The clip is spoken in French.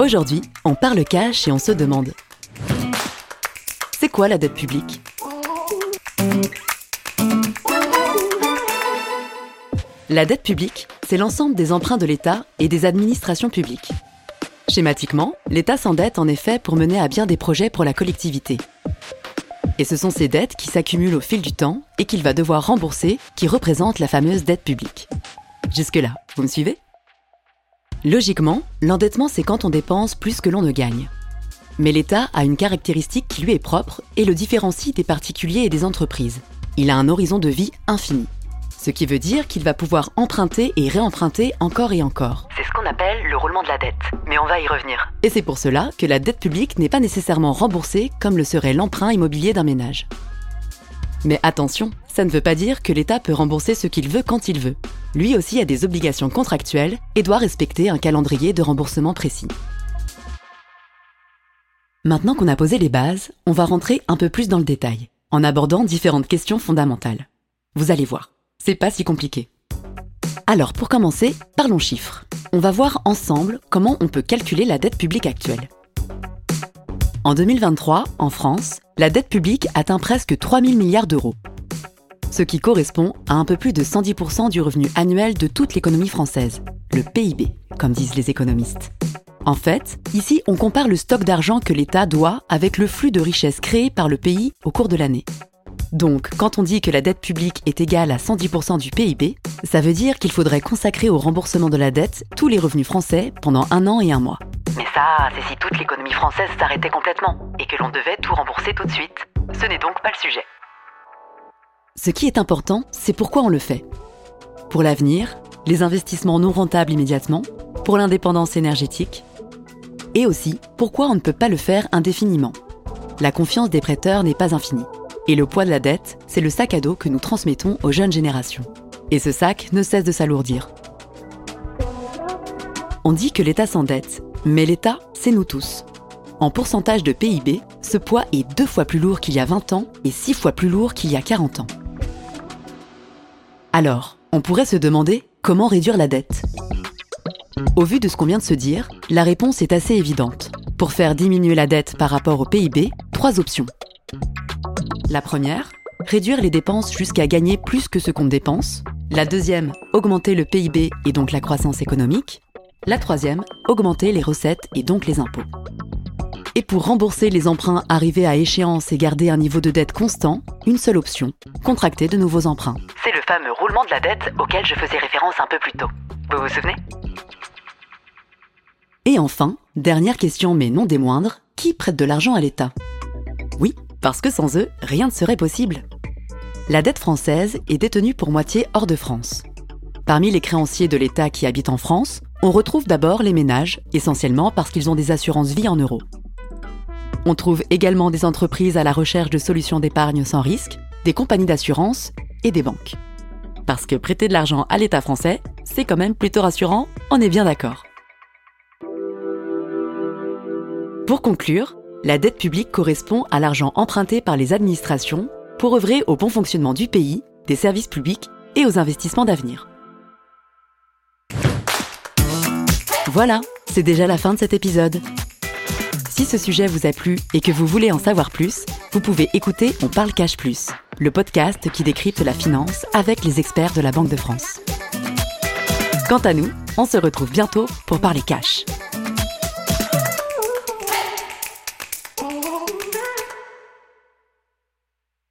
Aujourd'hui, on parle cash et on se demande C'est quoi la dette publique? La dette publique, c'est l'ensemble des emprunts de l'État et des administrations publiques. Schématiquement, l'État s'endette en effet pour mener à bien des projets pour la collectivité. Et ce sont ces dettes qui s'accumulent au fil du temps et qu'il va devoir rembourser qui représentent la fameuse dette publique. Jusque-là, vous me suivez? Logiquement, l'endettement, c'est quand on dépense plus que l'on ne gagne. Mais l'État a une caractéristique qui lui est propre et le différencie des particuliers et des entreprises. Il a un horizon de vie infini. Ce qui veut dire qu'il va pouvoir emprunter et réemprunter encore et encore. C'est ce qu'on appelle le roulement de la dette, mais on va y revenir. Et c'est pour cela que la dette publique n'est pas nécessairement remboursée comme le serait l'emprunt immobilier d'un ménage. Mais attention, ça ne veut pas dire que l'État peut rembourser ce qu'il veut quand il veut. Lui aussi a des obligations contractuelles et doit respecter un calendrier de remboursement précis. Maintenant qu'on a posé les bases, on va rentrer un peu plus dans le détail, en abordant différentes questions fondamentales. Vous allez voir, c'est pas si compliqué. Alors pour commencer, parlons chiffres. On va voir ensemble comment on peut calculer la dette publique actuelle. En 2023, en France, la dette publique atteint presque 3 000 milliards d'euros. Ce qui correspond à un peu plus de 110% du revenu annuel de toute l'économie française, le PIB, comme disent les économistes. En fait, ici, on compare le stock d'argent que l'État doit avec le flux de richesses créé par le pays au cours de l'année. Donc, quand on dit que la dette publique est égale à 110% du PIB, ça veut dire qu'il faudrait consacrer au remboursement de la dette tous les revenus français pendant un an et un mois. Mais ça, c'est si toute l'économie française s'arrêtait complètement et que l'on devait tout rembourser tout de suite. Ce n'est donc pas le sujet. Ce qui est important, c'est pourquoi on le fait. Pour l'avenir, les investissements non rentables immédiatement, pour l'indépendance énergétique, et aussi pourquoi on ne peut pas le faire indéfiniment. La confiance des prêteurs n'est pas infinie. Et le poids de la dette, c'est le sac à dos que nous transmettons aux jeunes générations. Et ce sac ne cesse de s'alourdir. On dit que l'État s'endette, mais l'État, c'est nous tous. En pourcentage de PIB, ce poids est deux fois plus lourd qu'il y a 20 ans et six fois plus lourd qu'il y a 40 ans. Alors, on pourrait se demander comment réduire la dette. Au vu de ce qu'on vient de se dire, la réponse est assez évidente. Pour faire diminuer la dette par rapport au PIB, trois options. La première, réduire les dépenses jusqu'à gagner plus que ce qu'on dépense. La deuxième, augmenter le PIB et donc la croissance économique. La troisième, augmenter les recettes et donc les impôts. Et pour rembourser les emprunts arrivés à échéance et garder un niveau de dette constant, une seule option, contracter de nouveaux emprunts. C'est le fameux roulement de la dette auquel je faisais référence un peu plus tôt. Vous vous souvenez? Et enfin, dernière question mais non des moindres, qui prête de l'argent à l'État? Oui, parce que sans eux, rien ne serait possible. La dette française est détenue pour moitié hors de France. Parmi les créanciers de l'État qui habitent en France, on retrouve d'abord les ménages, essentiellement parce qu'ils ont des assurances vie en euros. On trouve également des entreprises à la recherche de solutions d'épargne sans risque, des compagnies d'assurance et des banques. Parce que prêter de l'argent à l'État français, c'est quand même plutôt rassurant, on est bien d'accord. Pour conclure, la dette publique correspond à l'argent emprunté par les administrations pour œuvrer au bon fonctionnement du pays, des services publics et aux investissements d'avenir. Voilà, c'est déjà la fin de cet épisode. Si ce sujet vous a plu et que vous voulez en savoir plus, vous pouvez écouter On parle cash plus, le podcast qui décrypte la finance avec les experts de la Banque de France. Quant à nous, on se retrouve bientôt pour parler cash.